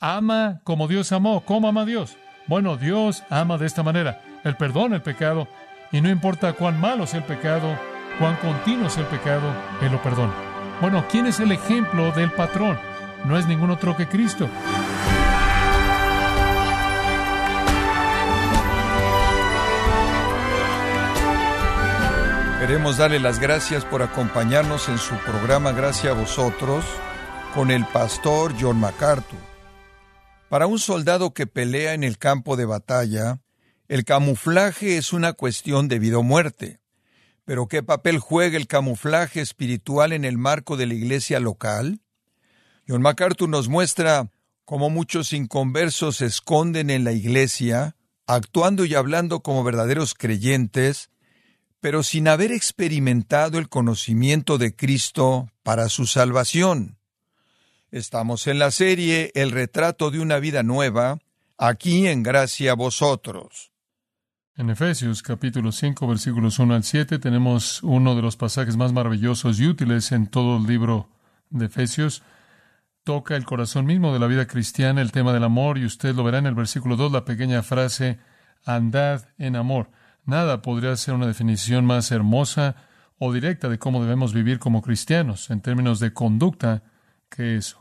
ama como Dios amó. ¿Cómo ama Dios? Bueno, Dios ama de esta manera. Él perdona el pecado y no importa cuán malo sea el pecado, cuán continuo sea el pecado, Él lo perdona. Bueno, ¿quién es el ejemplo del patrón? No es ningún otro que Cristo. Queremos darle las gracias por acompañarnos en su programa Gracias a vosotros con el pastor John MacArthur. Para un soldado que pelea en el campo de batalla, el camuflaje es una cuestión de vida o muerte. Pero ¿qué papel juega el camuflaje espiritual en el marco de la iglesia local? John MacArthur nos muestra cómo muchos inconversos se esconden en la iglesia, actuando y hablando como verdaderos creyentes, pero sin haber experimentado el conocimiento de Cristo para su salvación. Estamos en la serie El retrato de una vida nueva, aquí en Gracia a vosotros. En Efesios capítulo 5 versículos 1 al 7 tenemos uno de los pasajes más maravillosos y útiles en todo el libro de Efesios. Toca el corazón mismo de la vida cristiana, el tema del amor, y usted lo verá en el versículo 2, la pequeña frase, andad en amor. Nada podría ser una definición más hermosa o directa de cómo debemos vivir como cristianos en términos de conducta que eso.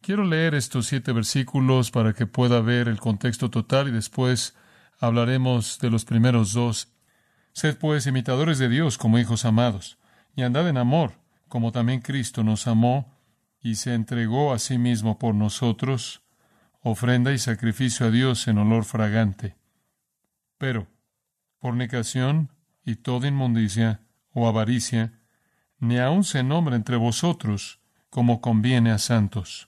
Quiero leer estos siete versículos para que pueda ver el contexto total y después hablaremos de los primeros dos. Sed pues imitadores de Dios como hijos amados, y andad en amor, como también Cristo nos amó y se entregó a sí mismo por nosotros, ofrenda y sacrificio a Dios en olor fragante. Pero, fornicación y toda inmundicia o avaricia, ni aun se nombra entre vosotros como conviene a santos,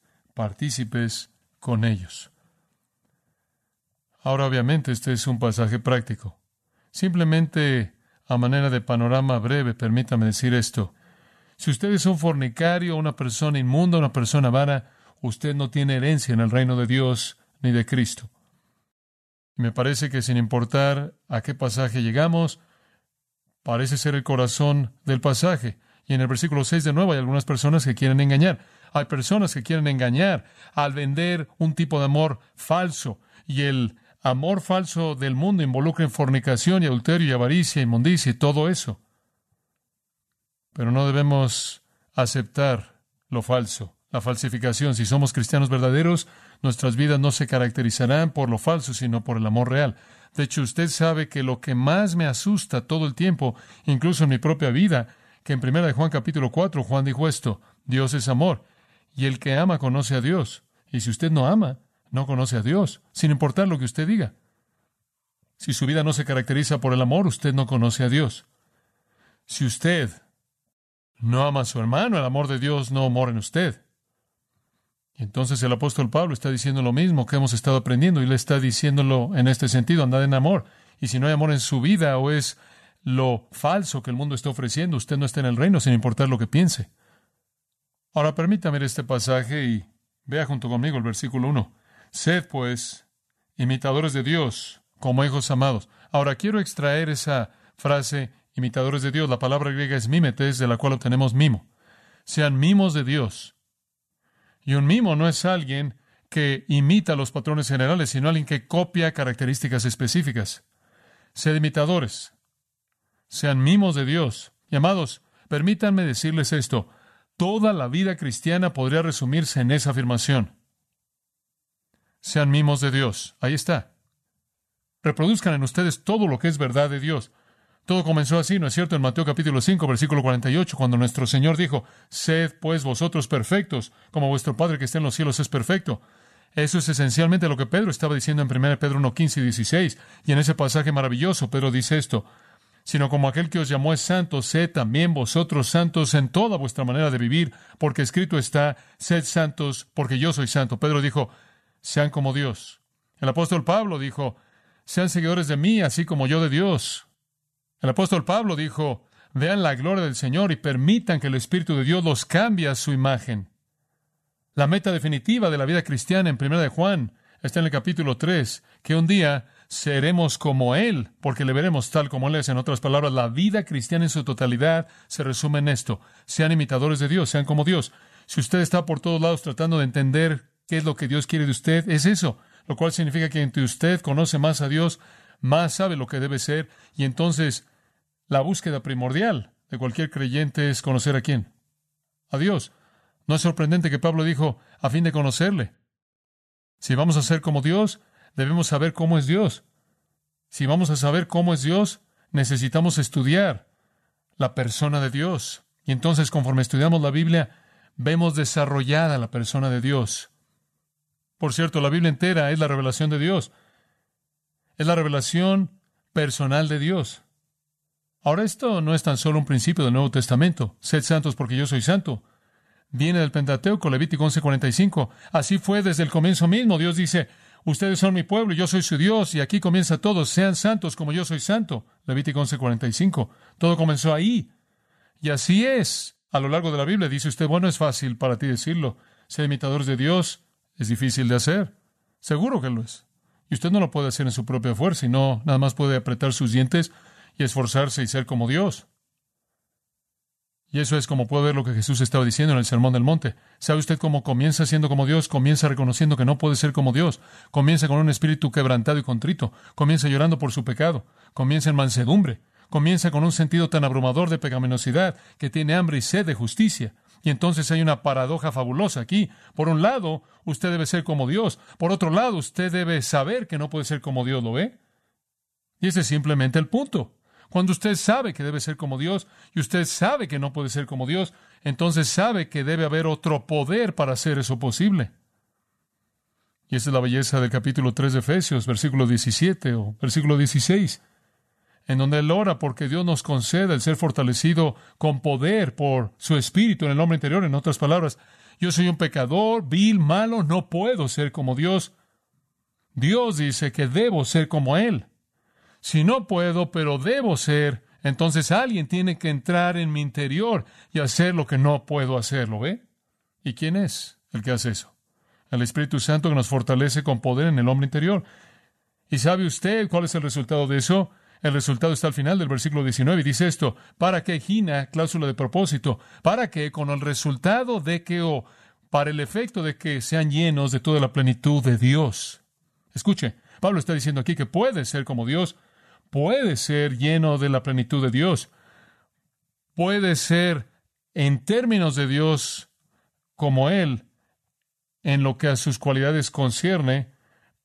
partícipes con ellos. Ahora, obviamente, este es un pasaje práctico. Simplemente, a manera de panorama breve, permítame decir esto. Si usted es un fornicario, una persona inmunda, una persona vara, usted no tiene herencia en el reino de Dios ni de Cristo. Me parece que sin importar a qué pasaje llegamos, parece ser el corazón del pasaje. Y en el versículo 6 de nuevo hay algunas personas que quieren engañar. Hay personas que quieren engañar al vender un tipo de amor falso. Y el amor falso del mundo involucra en fornicación y adulterio y avaricia, inmundicia y todo eso. Pero no debemos aceptar lo falso, la falsificación. Si somos cristianos verdaderos, Nuestras vidas no se caracterizarán por lo falso, sino por el amor real. De hecho, usted sabe que lo que más me asusta todo el tiempo, incluso en mi propia vida, que en 1 de Juan capítulo 4 Juan dijo esto, Dios es amor, y el que ama conoce a Dios. Y si usted no ama, no conoce a Dios, sin importar lo que usted diga. Si su vida no se caracteriza por el amor, usted no conoce a Dios. Si usted no ama a su hermano, el amor de Dios no mora en usted. Entonces el apóstol Pablo está diciendo lo mismo que hemos estado aprendiendo y le está diciéndolo en este sentido, andad en amor. Y si no hay amor en su vida o es lo falso que el mundo está ofreciendo, usted no está en el reino sin importar lo que piense. Ahora permítame este pasaje y vea junto conmigo el versículo 1. Sed pues imitadores de Dios como hijos amados. Ahora quiero extraer esa frase imitadores de Dios. La palabra griega es mímetes, de la cual obtenemos mimo. Sean mimos de Dios y un mimo no es alguien que imita los patrones generales, sino alguien que copia características específicas. Sed imitadores. Sean mimos de Dios. Y amados, permítanme decirles esto. Toda la vida cristiana podría resumirse en esa afirmación. Sean mimos de Dios. Ahí está. Reproduzcan en ustedes todo lo que es verdad de Dios. Todo comenzó así, ¿no es cierto? En Mateo capítulo 5, versículo 48, cuando nuestro Señor dijo, Sed pues vosotros perfectos, como vuestro Padre que está en los cielos es perfecto. Eso es esencialmente lo que Pedro estaba diciendo en 1 Pedro 1, 15 y 16. Y en ese pasaje maravilloso, Pedro dice esto, sino como aquel que os llamó es santo, sed también vosotros santos en toda vuestra manera de vivir, porque escrito está, sed santos, porque yo soy santo. Pedro dijo, sean como Dios. El apóstol Pablo dijo, sean seguidores de mí, así como yo de Dios. El apóstol Pablo dijo, vean la gloria del Señor y permitan que el Espíritu de Dios los cambie a su imagen. La meta definitiva de la vida cristiana en Primera de Juan está en el capítulo 3, que un día seremos como Él, porque le veremos tal como Él es. En otras palabras, la vida cristiana en su totalidad se resume en esto. Sean imitadores de Dios, sean como Dios. Si usted está por todos lados tratando de entender qué es lo que Dios quiere de usted, es eso, lo cual significa que entre usted conoce más a Dios, más sabe lo que debe ser, y entonces la búsqueda primordial de cualquier creyente es conocer a quién. A Dios. No es sorprendente que Pablo dijo, a fin de conocerle. Si vamos a ser como Dios, debemos saber cómo es Dios. Si vamos a saber cómo es Dios, necesitamos estudiar la persona de Dios. Y entonces, conforme estudiamos la Biblia, vemos desarrollada la persona de Dios. Por cierto, la Biblia entera es la revelación de Dios. Es la revelación personal de Dios. Ahora, esto no es tan solo un principio del Nuevo Testamento. Sed santos porque yo soy santo viene del Pentateuco, Levítico 11:45. Así fue desde el comienzo mismo. Dios dice, ustedes son mi pueblo, yo soy su Dios, y aquí comienza todo, sean santos como yo soy santo. Levítico 11:45. Todo comenzó ahí. Y así es. A lo largo de la Biblia dice usted, bueno, es fácil para ti decirlo. Ser imitadores de Dios es difícil de hacer. Seguro que lo es. Y usted no lo puede hacer en su propia fuerza, y no nada más puede apretar sus dientes y esforzarse y ser como Dios. Y eso es como puede ver lo que Jesús estaba diciendo en el Sermón del Monte. ¿Sabe usted cómo comienza siendo como Dios? Comienza reconociendo que no puede ser como Dios. Comienza con un espíritu quebrantado y contrito. Comienza llorando por su pecado. Comienza en mansedumbre. Comienza con un sentido tan abrumador de pecaminosidad que tiene hambre y sed de justicia. Y entonces hay una paradoja fabulosa aquí. Por un lado, usted debe ser como Dios. Por otro lado, usted debe saber que no puede ser como Dios lo ve. Y ese es simplemente el punto. Cuando usted sabe que debe ser como Dios y usted sabe que no puede ser como Dios, entonces sabe que debe haber otro poder para hacer eso posible. Y esa es la belleza del capítulo 3 de Efesios, versículo 17 o versículo 16, en donde él ora porque Dios nos conceda el ser fortalecido con poder por su espíritu en el hombre interior. En otras palabras, yo soy un pecador, vil, malo, no puedo ser como Dios. Dios dice que debo ser como Él. Si no puedo, pero debo ser, entonces alguien tiene que entrar en mi interior y hacer lo que no puedo hacer, ¿lo ve? ¿Y quién es el que hace eso? El Espíritu Santo que nos fortalece con poder en el hombre interior. ¿Y sabe usted cuál es el resultado de eso? El resultado está al final del versículo 19 y dice esto, para que Gina, cláusula de propósito, para que con el resultado de que o para el efecto de que sean llenos de toda la plenitud de Dios. Escuche, Pablo está diciendo aquí que puede ser como Dios, puede ser lleno de la plenitud de Dios. Puede ser en términos de Dios como Él en lo que a sus cualidades concierne,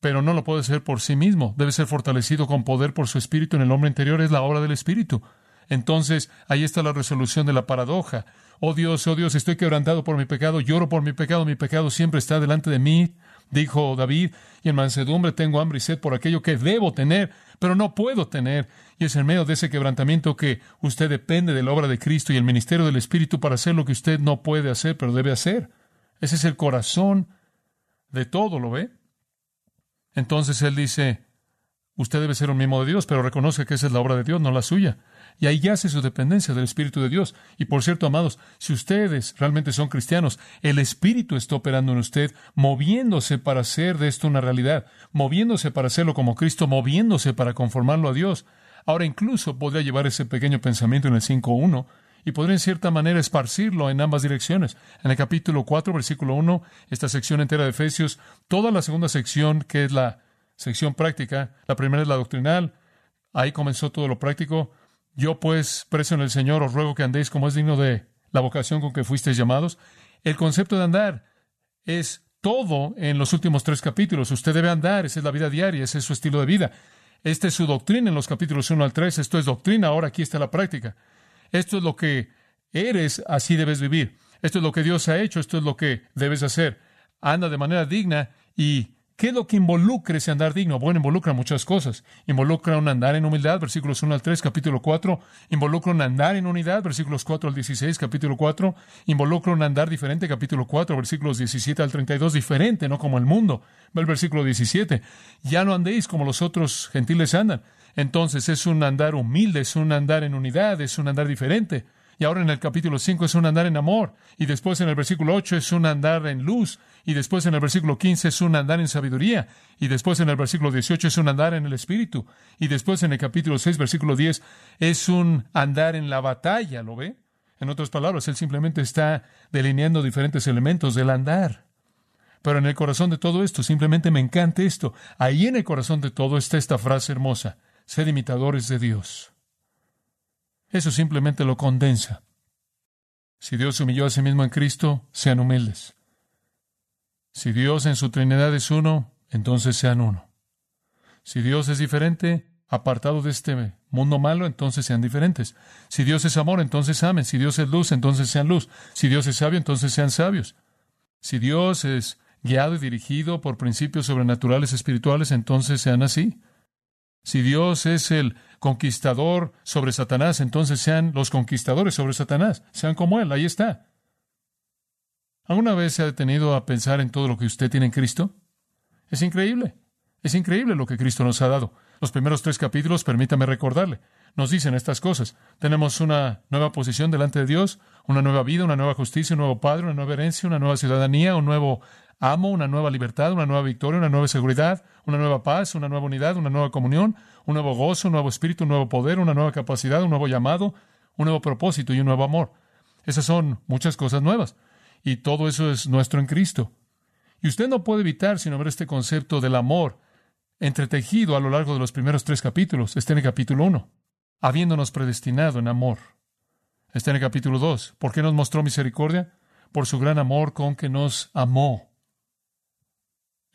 pero no lo puede ser por sí mismo. Debe ser fortalecido con poder por su espíritu en el hombre interior. Es la obra del espíritu. Entonces, ahí está la resolución de la paradoja. Oh Dios, oh Dios, estoy quebrantado por mi pecado, lloro por mi pecado, mi pecado siempre está delante de mí, dijo David, y en mansedumbre tengo hambre y sed por aquello que debo tener, pero no puedo tener. Y es en medio de ese quebrantamiento que usted depende de la obra de Cristo y el ministerio del Espíritu para hacer lo que usted no puede hacer, pero debe hacer. Ese es el corazón de todo, ¿lo ve? Entonces él dice, usted debe ser un mismo de Dios, pero reconoce que esa es la obra de Dios, no la suya. Y ahí yace su dependencia del Espíritu de Dios. Y por cierto, amados, si ustedes realmente son cristianos, el Espíritu está operando en usted, moviéndose para hacer de esto una realidad, moviéndose para hacerlo como Cristo, moviéndose para conformarlo a Dios. Ahora incluso podría llevar ese pequeño pensamiento en el 5.1 y podría en cierta manera esparcirlo en ambas direcciones. En el capítulo 4, versículo 1, esta sección entera de Efesios, toda la segunda sección, que es la sección práctica, la primera es la doctrinal, ahí comenzó todo lo práctico, yo pues, preso en el Señor, os ruego que andéis como es digno de la vocación con que fuisteis llamados. El concepto de andar es todo en los últimos tres capítulos. Usted debe andar, esa es la vida diaria, ese es su estilo de vida. Esta es su doctrina en los capítulos 1 al 3. Esto es doctrina, ahora aquí está la práctica. Esto es lo que eres, así debes vivir. Esto es lo que Dios ha hecho, esto es lo que debes hacer. Anda de manera digna y ¿Qué es lo que involucra ese andar digno? Bueno, involucra muchas cosas. Involucra un andar en humildad, versículos 1 al 3, capítulo 4. Involucra un andar en unidad, versículos 4 al 16, capítulo 4. Involucra un andar diferente, capítulo 4, versículos 17 al 32, diferente, no como el mundo. Ve el versículo 17. Ya no andéis como los otros gentiles andan. Entonces es un andar humilde, es un andar en unidad, es un andar diferente. Y ahora en el capítulo 5 es un andar en amor. Y después en el versículo 8 es un andar en luz. Y después en el versículo 15 es un andar en sabiduría. Y después en el versículo 18 es un andar en el Espíritu. Y después en el capítulo 6, versículo 10, es un andar en la batalla, ¿lo ve? En otras palabras, él simplemente está delineando diferentes elementos del andar. Pero en el corazón de todo esto, simplemente me encanta esto. Ahí en el corazón de todo está esta frase hermosa. Sed imitadores de Dios. Eso simplemente lo condensa. Si Dios humilló a sí mismo en Cristo, sean humildes. Si Dios en su Trinidad es uno, entonces sean uno. Si Dios es diferente, apartado de este mundo malo, entonces sean diferentes. Si Dios es amor, entonces amen. Si Dios es luz, entonces sean luz. Si Dios es sabio, entonces sean sabios. Si Dios es guiado y dirigido por principios sobrenaturales espirituales, entonces sean así. Si Dios es el conquistador sobre Satanás, entonces sean los conquistadores sobre Satanás. Sean como Él, ahí está. ¿Alguna vez se ha detenido a pensar en todo lo que usted tiene en Cristo? Es increíble. Es increíble lo que Cristo nos ha dado. Los primeros tres capítulos, permítame recordarle, nos dicen estas cosas. Tenemos una nueva posición delante de Dios, una nueva vida, una nueva justicia, un nuevo Padre, una nueva herencia, una nueva ciudadanía, un nuevo amo, una nueva libertad, una nueva victoria, una nueva seguridad, una nueva paz, una nueva unidad, una nueva comunión, un nuevo gozo, un nuevo espíritu, un nuevo poder, una nueva capacidad, un nuevo llamado, un nuevo propósito y un nuevo amor. Esas son muchas cosas nuevas. Y todo eso es nuestro en Cristo. Y usted no puede evitar sino ver este concepto del amor entretejido a lo largo de los primeros tres capítulos. Está en el capítulo 1, habiéndonos predestinado en amor. Está en el capítulo 2, ¿por qué nos mostró misericordia? Por su gran amor con que nos amó.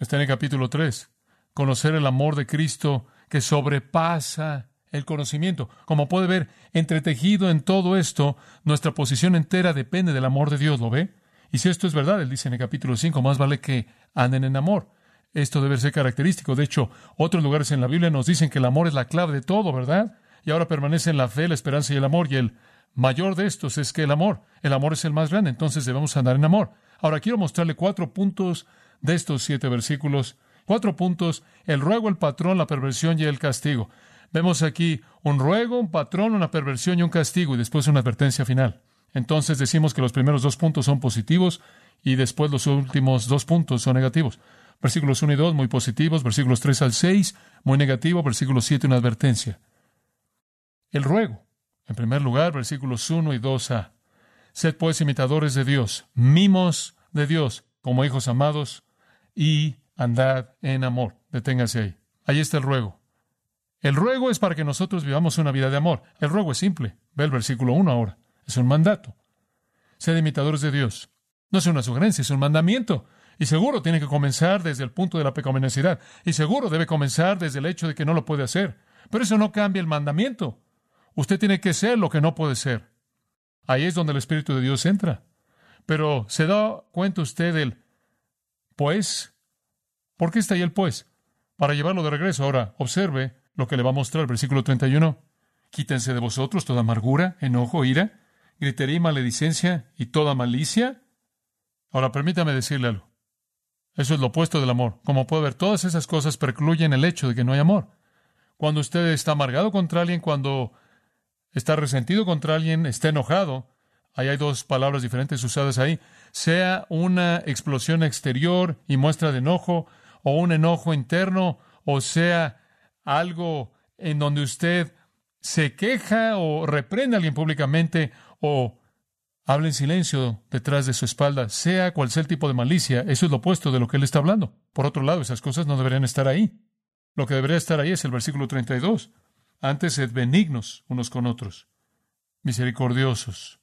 Está en el capítulo 3, conocer el amor de Cristo que sobrepasa el conocimiento. Como puede ver, entretejido en todo esto, nuestra posición entera depende del amor de Dios, ¿lo ve? Y si esto es verdad, él dice en el capítulo 5, más vale que anden en amor. Esto debe ser característico. De hecho, otros lugares en la Biblia nos dicen que el amor es la clave de todo, ¿verdad? Y ahora permanecen la fe, la esperanza y el amor. Y el mayor de estos es que el amor. El amor es el más grande, entonces debemos andar en amor. Ahora quiero mostrarle cuatro puntos de estos siete versículos. Cuatro puntos, el ruego, el patrón, la perversión y el castigo. Vemos aquí un ruego, un patrón, una perversión y un castigo, y después una advertencia final. Entonces decimos que los primeros dos puntos son positivos y después los últimos dos puntos son negativos. Versículos 1 y 2 muy positivos, versículos 3 al 6 muy negativo, versículos 7 una advertencia. El ruego, en primer lugar, versículos 1 y 2a. Sed pues imitadores de Dios, mimos de Dios, como hijos amados, y andad en amor. Deténgase ahí. Ahí está el ruego. El ruego es para que nosotros vivamos una vida de amor. El ruego es simple. Ve el versículo 1 ahora. Es un mandato. Sed imitadores de Dios. No es una sugerencia, es un mandamiento. Y seguro tiene que comenzar desde el punto de la pecaminosidad. Y seguro debe comenzar desde el hecho de que no lo puede hacer. Pero eso no cambia el mandamiento. Usted tiene que ser lo que no puede ser. Ahí es donde el Espíritu de Dios entra. Pero ¿se da cuenta usted del pues? ¿Por qué está ahí el pues? Para llevarlo de regreso. Ahora, observe lo que le va a mostrar el versículo 31. Quítense de vosotros toda amargura, enojo, ira, gritería y maledicencia y toda malicia? Ahora permítame decirle algo. Eso es lo opuesto del amor. Como puede ver, todas esas cosas precluyen el hecho de que no hay amor. Cuando usted está amargado contra alguien, cuando está resentido contra alguien, está enojado, ahí hay dos palabras diferentes usadas ahí, sea una explosión exterior y muestra de enojo, o un enojo interno, o sea algo en donde usted se queja o reprende a alguien públicamente o habla en silencio detrás de su espalda, sea cual sea el tipo de malicia, eso es lo opuesto de lo que él está hablando. Por otro lado, esas cosas no deberían estar ahí. Lo que debería estar ahí es el versículo 32. Antes sed benignos unos con otros, misericordiosos,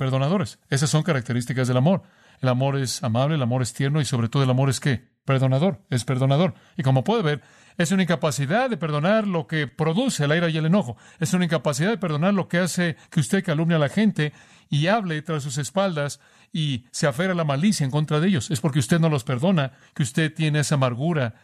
perdonadores. Esas son características del amor. El amor es amable, el amor es tierno y sobre todo el amor es qué? Perdonador, es perdonador. Y como puede ver, es una incapacidad de perdonar lo que produce el ira y el enojo. Es una incapacidad de perdonar lo que hace que usted calumnie a la gente y hable tras sus espaldas y se aferra a la malicia en contra de ellos. Es porque usted no los perdona, que usted tiene esa amargura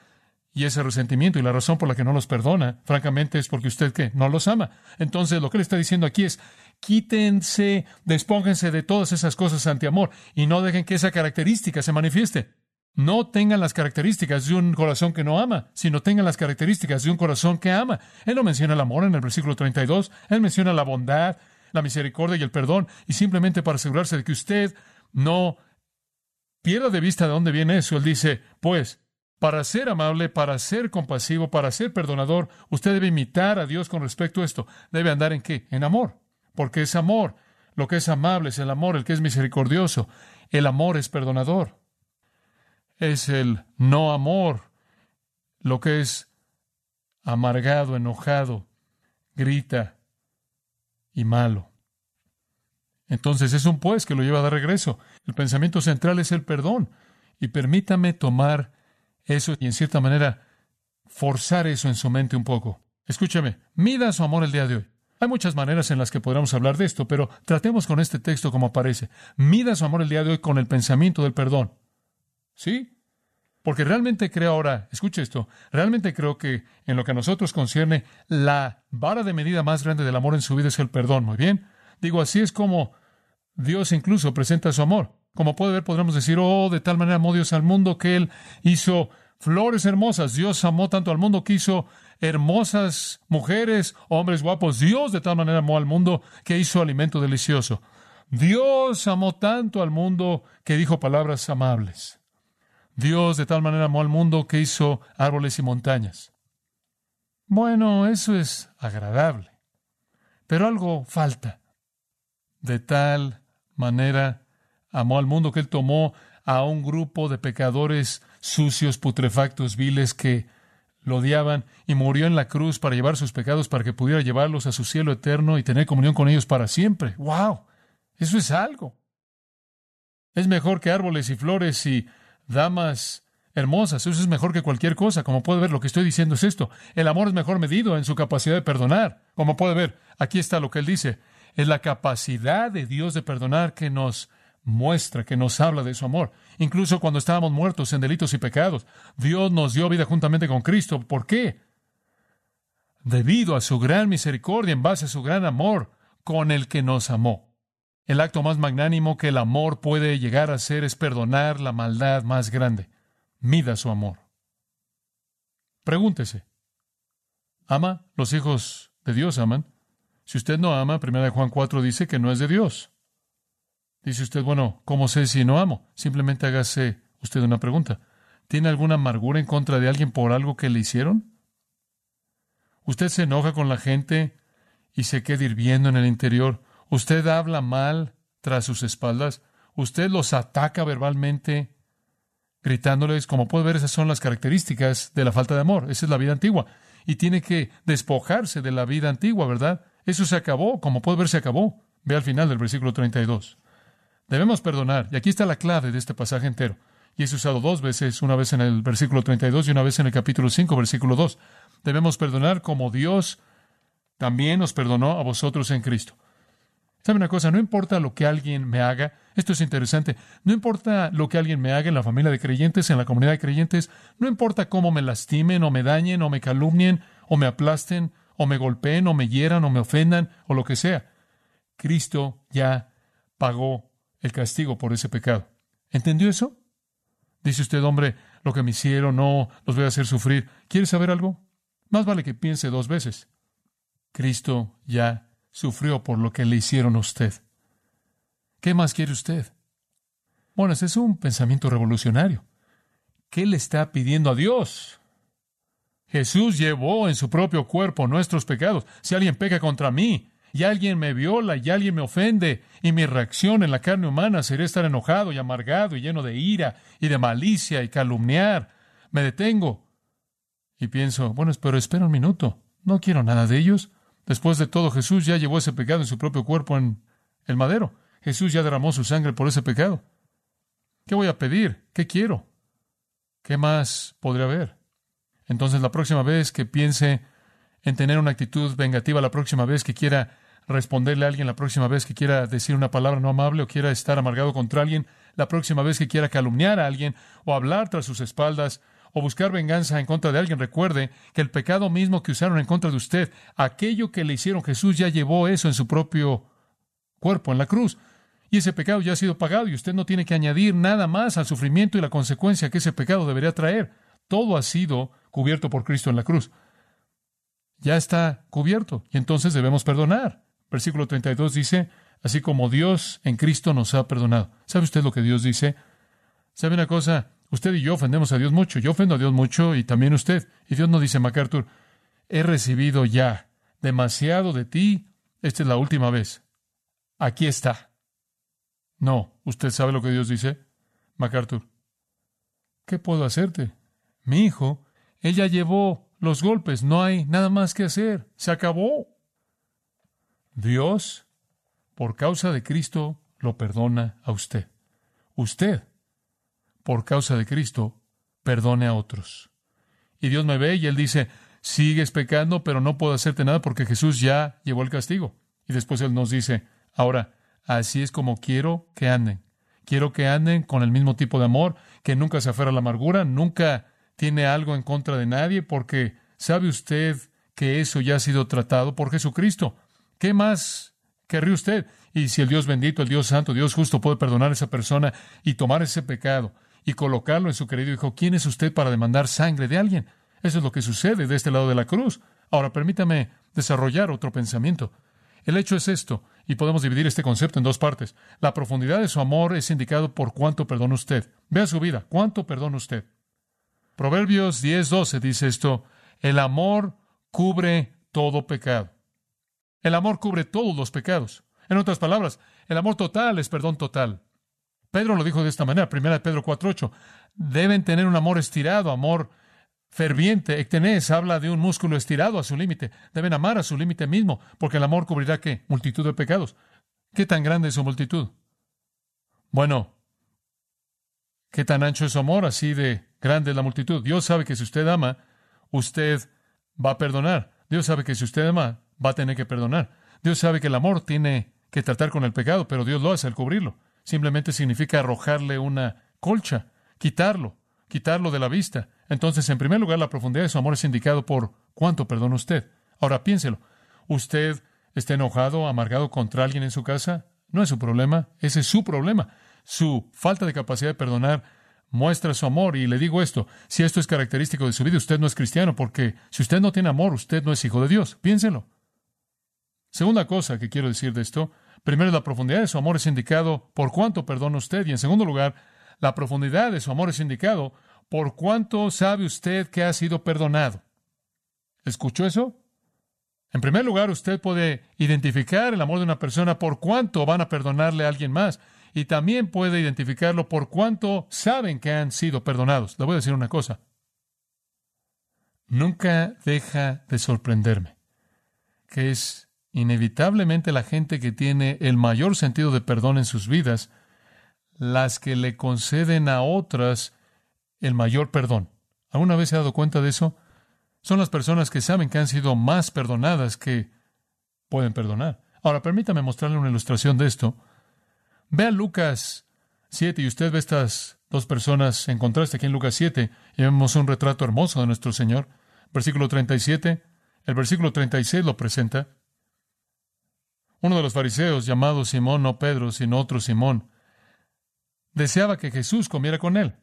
y ese resentimiento. Y la razón por la que no los perdona, francamente, es porque usted ¿qué? no los ama. Entonces, lo que le está diciendo aquí es, quítense, despóngense de todas esas cosas ante amor y no dejen que esa característica se manifieste. No tengan las características de un corazón que no ama, sino tengan las características de un corazón que ama. Él no menciona el amor en el versículo 32, él menciona la bondad, la misericordia y el perdón, y simplemente para asegurarse de que usted no pierda de vista de dónde viene eso, él dice, pues, para ser amable, para ser compasivo, para ser perdonador, usted debe imitar a Dios con respecto a esto. Debe andar en qué? En amor, porque es amor. Lo que es amable es el amor, el que es misericordioso. El amor es perdonador. Es el no amor, lo que es amargado, enojado, grita y malo. Entonces es un pues que lo lleva de regreso. El pensamiento central es el perdón. Y permítame tomar eso y en cierta manera forzar eso en su mente un poco. Escúcheme, mida su amor el día de hoy. Hay muchas maneras en las que podríamos hablar de esto, pero tratemos con este texto como aparece. Mida su amor el día de hoy con el pensamiento del perdón. ¿Sí? Porque realmente creo ahora, escuche esto, realmente creo que en lo que a nosotros concierne, la vara de medida más grande del amor en su vida es el perdón. Muy bien. Digo, así es como Dios incluso presenta su amor. Como puede ver, podremos decir, oh, de tal manera amó Dios al mundo que Él hizo flores hermosas. Dios amó tanto al mundo que hizo hermosas mujeres, hombres guapos. Dios de tal manera amó al mundo que hizo alimento delicioso. Dios amó tanto al mundo que dijo palabras amables. Dios de tal manera amó al mundo que hizo árboles y montañas. Bueno, eso es agradable. Pero algo falta. De tal manera amó al mundo que él tomó a un grupo de pecadores sucios, putrefactos, viles que lo odiaban y murió en la cruz para llevar sus pecados para que pudiera llevarlos a su cielo eterno y tener comunión con ellos para siempre. ¡Wow! Eso es algo. Es mejor que árboles y flores y damas hermosas. Eso es mejor que cualquier cosa. Como puede ver, lo que estoy diciendo es esto. El amor es mejor medido en su capacidad de perdonar. Como puede ver, aquí está lo que él dice. Es la capacidad de Dios de perdonar que nos muestra, que nos habla de su amor. Incluso cuando estábamos muertos en delitos y pecados, Dios nos dio vida juntamente con Cristo. ¿Por qué? Debido a su gran misericordia, en base a su gran amor con el que nos amó. El acto más magnánimo que el amor puede llegar a ser es perdonar la maldad más grande. Mida su amor. Pregúntese. ¿Ama? Los hijos de Dios aman. Si usted no ama, 1 Juan 4 dice que no es de Dios. Dice usted, bueno, ¿cómo sé si no amo? Simplemente hágase usted una pregunta. ¿Tiene alguna amargura en contra de alguien por algo que le hicieron? ¿Usted se enoja con la gente y se queda hirviendo en el interior? ¿Usted habla mal tras sus espaldas? ¿Usted los ataca verbalmente gritándoles? Como puede ver, esas son las características de la falta de amor. Esa es la vida antigua. Y tiene que despojarse de la vida antigua, ¿verdad? Eso se acabó. Como puede ver, se acabó. Ve al final del versículo 32. Debemos perdonar. Y aquí está la clave de este pasaje entero. Y es usado dos veces, una vez en el versículo 32 y una vez en el capítulo 5, versículo 2. Debemos perdonar como Dios también nos perdonó a vosotros en Cristo. ¿Sabe una cosa? No importa lo que alguien me haga, esto es interesante, no importa lo que alguien me haga en la familia de creyentes, en la comunidad de creyentes, no importa cómo me lastimen o me dañen o me calumnien o me aplasten o me golpeen o me hieran o me ofendan o lo que sea. Cristo ya pagó el castigo por ese pecado. ¿Entendió eso? Dice usted, hombre, lo que me hicieron, no, los voy a hacer sufrir. ¿Quiere saber algo? Más vale que piense dos veces. Cristo ya sufrió por lo que le hicieron a usted. ¿Qué más quiere usted? Bueno, ese es un pensamiento revolucionario. ¿Qué le está pidiendo a Dios? Jesús llevó en su propio cuerpo nuestros pecados. Si alguien peca contra mí, y alguien me viola y alguien me ofende, y mi reacción en la carne humana sería estar enojado y amargado y lleno de ira y de malicia y calumniar, me detengo y pienso, bueno, pero espera un minuto, no quiero nada de ellos. Después de todo, Jesús ya llevó ese pecado en su propio cuerpo en el madero. Jesús ya derramó su sangre por ese pecado. ¿Qué voy a pedir? ¿Qué quiero? ¿Qué más podría haber? Entonces, la próxima vez que piense en tener una actitud vengativa, la próxima vez que quiera responderle a alguien la próxima vez que quiera decir una palabra no amable o quiera estar amargado contra alguien, la próxima vez que quiera calumniar a alguien o hablar tras sus espaldas o buscar venganza en contra de alguien, recuerde que el pecado mismo que usaron en contra de usted, aquello que le hicieron, Jesús ya llevó eso en su propio cuerpo en la cruz. Y ese pecado ya ha sido pagado y usted no tiene que añadir nada más al sufrimiento y la consecuencia que ese pecado debería traer. Todo ha sido cubierto por Cristo en la cruz. Ya está cubierto y entonces debemos perdonar. Versículo 32 dice, así como Dios en Cristo nos ha perdonado. ¿Sabe usted lo que Dios dice? ¿Sabe una cosa? Usted y yo ofendemos a Dios mucho. Yo ofendo a Dios mucho y también usted. Y Dios no dice, MacArthur, he recibido ya demasiado de ti. Esta es la última vez. Aquí está. No, ¿usted sabe lo que Dios dice? MacArthur, ¿qué puedo hacerte? Mi hijo, ella llevó los golpes, no hay nada más que hacer, se acabó. Dios, por causa de Cristo, lo perdona a usted. Usted, por causa de Cristo, perdone a otros. Y Dios me ve y Él dice, sigues pecando, pero no puedo hacerte nada porque Jesús ya llevó el castigo. Y después Él nos dice, ahora, así es como quiero que anden. Quiero que anden con el mismo tipo de amor, que nunca se aferra a la amargura, nunca tiene algo en contra de nadie, porque sabe usted que eso ya ha sido tratado por Jesucristo. ¿Qué más querría usted? Y si el Dios bendito, el Dios santo, Dios justo puede perdonar a esa persona y tomar ese pecado y colocarlo en su querido hijo, ¿quién es usted para demandar sangre de alguien? Eso es lo que sucede de este lado de la cruz. Ahora permítame desarrollar otro pensamiento. El hecho es esto, y podemos dividir este concepto en dos partes. La profundidad de su amor es indicado por cuánto perdona usted. Vea su vida, cuánto perdona usted. Proverbios 10:12 dice esto, el amor cubre todo pecado. El amor cubre todos los pecados. En otras palabras, el amor total es perdón total. Pedro lo dijo de esta manera, 1 Pedro 4.8. Deben tener un amor estirado, amor ferviente. Ectenés habla de un músculo estirado a su límite. Deben amar a su límite mismo, porque el amor cubrirá qué? Multitud de pecados. ¿Qué tan grande es su multitud? Bueno, ¿qué tan ancho es su amor? Así de grande es la multitud. Dios sabe que si usted ama, usted va a perdonar. Dios sabe que si usted ama, va a tener que perdonar. Dios sabe que el amor tiene que tratar con el pecado, pero Dios lo hace al cubrirlo. Simplemente significa arrojarle una colcha, quitarlo, quitarlo de la vista. Entonces, en primer lugar, la profundidad de su amor es indicado por cuánto perdona usted. Ahora piénselo. ¿Usted está enojado, amargado contra alguien en su casa? No es su problema, ese es su problema. Su falta de capacidad de perdonar muestra su amor. Y le digo esto, si esto es característico de su vida, usted no es cristiano, porque si usted no tiene amor, usted no es hijo de Dios. Piénselo. Segunda cosa que quiero decir de esto, primero la profundidad de su amor es indicado por cuánto perdona usted y en segundo lugar, la profundidad de su amor es indicado por cuánto sabe usted que ha sido perdonado. ¿Escuchó eso? En primer lugar, usted puede identificar el amor de una persona por cuánto van a perdonarle a alguien más y también puede identificarlo por cuánto saben que han sido perdonados. Le voy a decir una cosa. Nunca deja de sorprenderme que es inevitablemente la gente que tiene el mayor sentido de perdón en sus vidas, las que le conceden a otras el mayor perdón. ¿Alguna vez se ha dado cuenta de eso? Son las personas que saben que han sido más perdonadas que pueden perdonar. Ahora, permítame mostrarle una ilustración de esto. Vea Lucas 7 y usted ve estas dos personas en contraste aquí en Lucas 7 y vemos un retrato hermoso de nuestro Señor. Versículo 37, el versículo 36 lo presenta. Uno de los fariseos, llamado Simón, no Pedro, sino otro Simón, deseaba que Jesús comiera con él.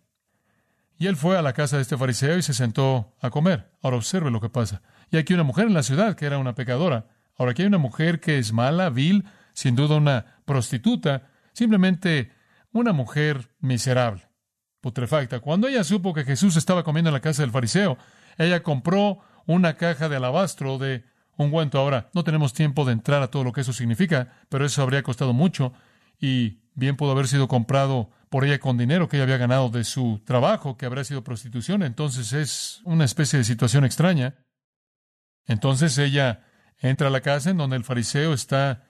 Y él fue a la casa de este fariseo y se sentó a comer. Ahora observe lo que pasa. Y aquí una mujer en la ciudad que era una pecadora. Ahora aquí hay una mujer que es mala, vil, sin duda una prostituta, simplemente una mujer miserable, putrefacta. Cuando ella supo que Jesús estaba comiendo en la casa del fariseo, ella compró una caja de alabastro de ungüento. Ahora, no tenemos tiempo de entrar a todo lo que eso significa, pero eso habría costado mucho y bien pudo haber sido comprado por ella con dinero que ella había ganado de su trabajo, que habría sido prostitución. Entonces es una especie de situación extraña. Entonces ella entra a la casa en donde el fariseo está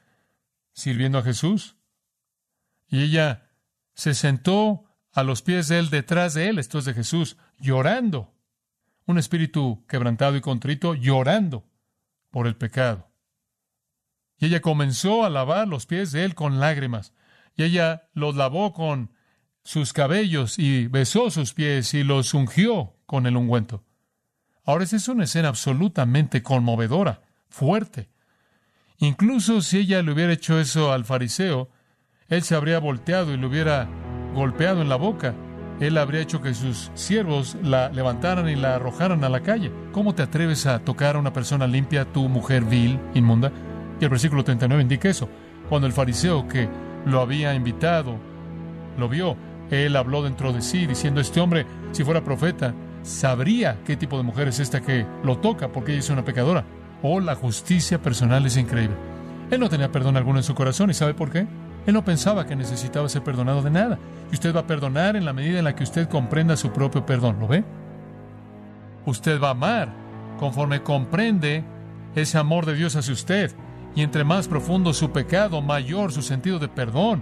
sirviendo a Jesús y ella se sentó a los pies de él, detrás de él, esto es de Jesús, llorando. Un espíritu quebrantado y contrito, llorando por el pecado. Y ella comenzó a lavar los pies de él con lágrimas. Y ella los lavó con sus cabellos y besó sus pies y los ungió con el ungüento. Ahora esa es una escena absolutamente conmovedora, fuerte. Incluso si ella le hubiera hecho eso al fariseo, él se habría volteado y le hubiera golpeado en la boca. Él habría hecho que sus siervos la levantaran y la arrojaran a la calle. ¿Cómo te atreves a tocar a una persona limpia, tu mujer vil, inmunda? Y el versículo 39 indica eso. Cuando el fariseo que lo había invitado lo vio, él habló dentro de sí, diciendo, este hombre, si fuera profeta, sabría qué tipo de mujer es esta que lo toca, porque ella es una pecadora. Oh, la justicia personal es increíble. Él no tenía perdón alguno en su corazón, ¿y sabe por qué? Él no pensaba que necesitaba ser perdonado de nada. Y usted va a perdonar en la medida en la que usted comprenda su propio perdón, ¿lo ve? Usted va a amar conforme comprende ese amor de Dios hacia usted. Y entre más profundo su pecado, mayor su sentido de perdón.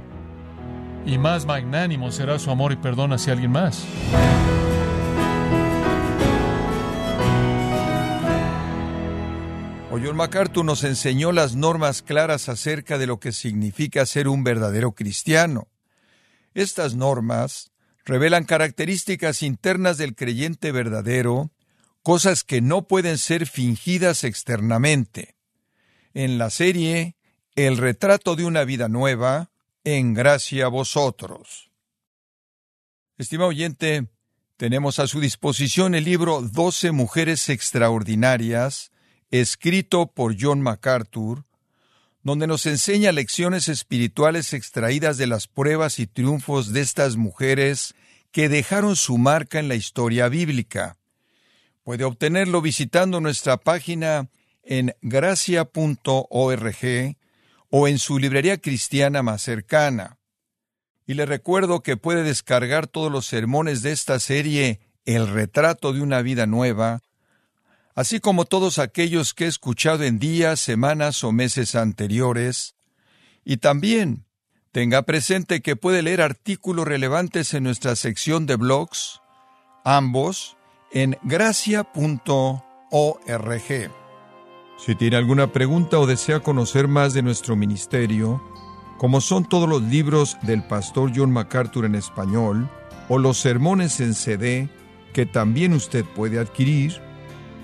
Y más magnánimo será su amor y perdón hacia alguien más. John MacArthur nos enseñó las normas claras acerca de lo que significa ser un verdadero cristiano. Estas normas revelan características internas del creyente verdadero, cosas que no pueden ser fingidas externamente. En la serie El retrato de una vida nueva, en gracia a vosotros. Estimado oyente, tenemos a su disposición el libro Doce Mujeres Extraordinarias, escrito por John MacArthur, donde nos enseña lecciones espirituales extraídas de las pruebas y triunfos de estas mujeres que dejaron su marca en la historia bíblica. Puede obtenerlo visitando nuestra página en gracia.org o en su librería cristiana más cercana. Y le recuerdo que puede descargar todos los sermones de esta serie El retrato de una vida nueva así como todos aquellos que he escuchado en días, semanas o meses anteriores, y también tenga presente que puede leer artículos relevantes en nuestra sección de blogs, ambos en gracia.org. Si tiene alguna pregunta o desea conocer más de nuestro ministerio, como son todos los libros del pastor John MacArthur en español, o los sermones en CD que también usted puede adquirir,